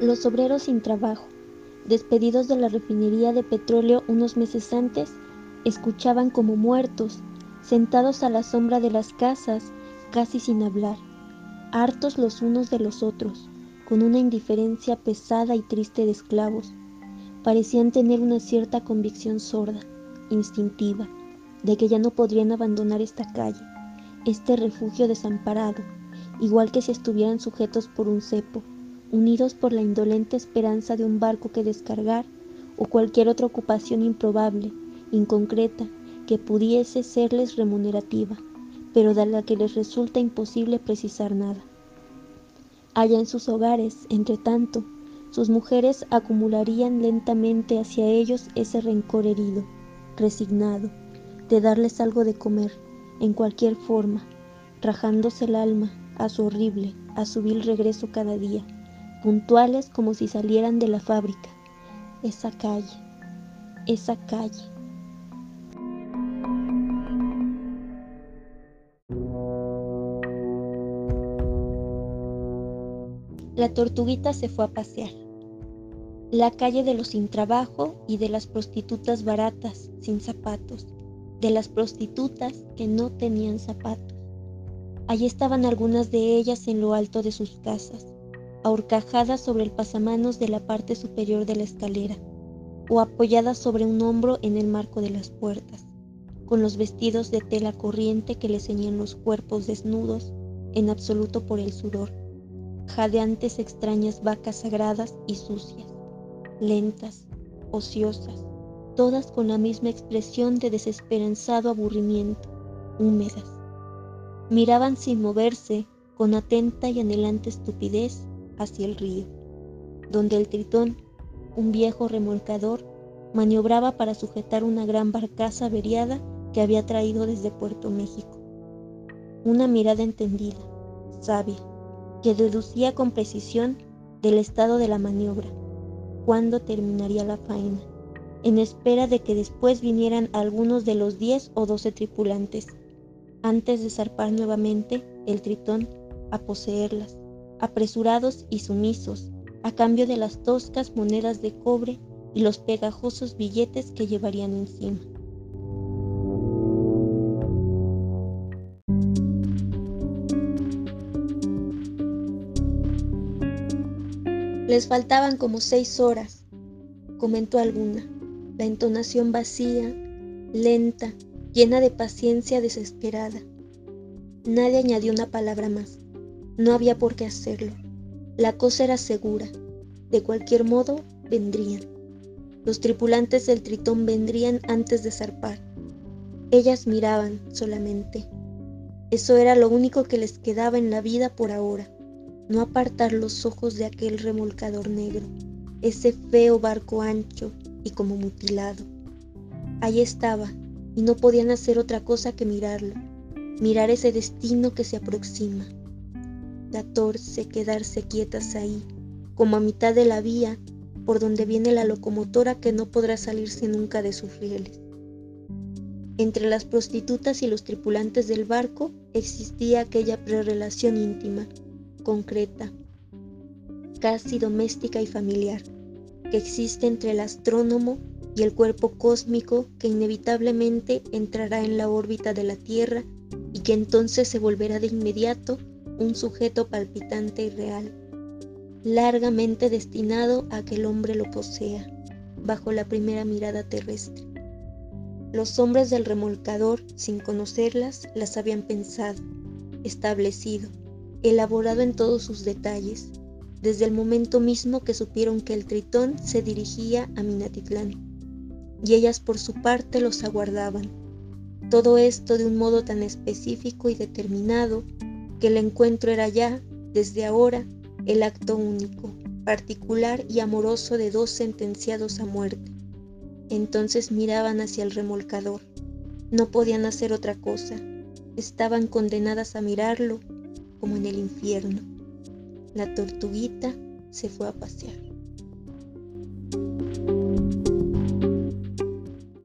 Los obreros sin trabajo, despedidos de la refinería de petróleo unos meses antes, escuchaban como muertos, sentados a la sombra de las casas, casi sin hablar, hartos los unos de los otros, con una indiferencia pesada y triste de esclavos. Parecían tener una cierta convicción sorda, instintiva, de que ya no podrían abandonar esta calle, este refugio desamparado, igual que si estuvieran sujetos por un cepo, unidos por la indolente esperanza de un barco que descargar o cualquier otra ocupación improbable, inconcreta, que pudiese serles remunerativa, pero de la que les resulta imposible precisar nada. Allá en sus hogares, entre tanto, sus mujeres acumularían lentamente hacia ellos ese rencor herido, resignado, de darles algo de comer, en cualquier forma, rajándose el alma a su horrible, a su vil regreso cada día, puntuales como si salieran de la fábrica. Esa calle, esa calle. La tortuguita se fue a pasear. La calle de los sin trabajo y de las prostitutas baratas, sin zapatos, de las prostitutas que no tenían zapatos. Allí estaban algunas de ellas en lo alto de sus casas, ahorcajadas sobre el pasamanos de la parte superior de la escalera, o apoyadas sobre un hombro en el marco de las puertas, con los vestidos de tela corriente que les ceñían los cuerpos desnudos, en absoluto por el sudor, jadeantes extrañas vacas sagradas y sucias, lentas, ociosas, todas con la misma expresión de desesperanzado aburrimiento, húmedas. Miraban sin moverse, con atenta y anhelante estupidez, hacia el río, donde el tritón, un viejo remolcador, maniobraba para sujetar una gran barcaza averiada que había traído desde Puerto México. Una mirada entendida, sabia, que deducía con precisión del estado de la maniobra, cuándo terminaría la faena, en espera de que después vinieran algunos de los diez o doce tripulantes antes de zarpar nuevamente el tritón a poseerlas, apresurados y sumisos, a cambio de las toscas monedas de cobre y los pegajosos billetes que llevarían encima. Les faltaban como seis horas, comentó alguna, la entonación vacía, lenta, llena de paciencia desesperada. Nadie añadió una palabra más. No había por qué hacerlo. La cosa era segura. De cualquier modo, vendrían. Los tripulantes del tritón vendrían antes de zarpar. Ellas miraban solamente. Eso era lo único que les quedaba en la vida por ahora. No apartar los ojos de aquel remolcador negro, ese feo barco ancho y como mutilado. Allí estaba, y no podían hacer otra cosa que mirarlo, mirar ese destino que se aproxima. Catorce quedarse quietas ahí, como a mitad de la vía por donde viene la locomotora que no podrá salirse nunca de sus rieles. Entre las prostitutas y los tripulantes del barco existía aquella prerelación íntima, concreta, casi doméstica y familiar, que existe entre el astrónomo y el cuerpo cósmico que inevitablemente entrará en la órbita de la Tierra y que entonces se volverá de inmediato un sujeto palpitante y real, largamente destinado a que el hombre lo posea, bajo la primera mirada terrestre. Los hombres del remolcador, sin conocerlas, las habían pensado, establecido, elaborado en todos sus detalles, desde el momento mismo que supieron que el tritón se dirigía a Minatitlán y ellas por su parte los aguardaban. Todo esto de un modo tan específico y determinado que el encuentro era ya, desde ahora, el acto único, particular y amoroso de dos sentenciados a muerte. Entonces miraban hacia el remolcador. No podían hacer otra cosa. Estaban condenadas a mirarlo como en el infierno. La tortuguita se fue a pasear.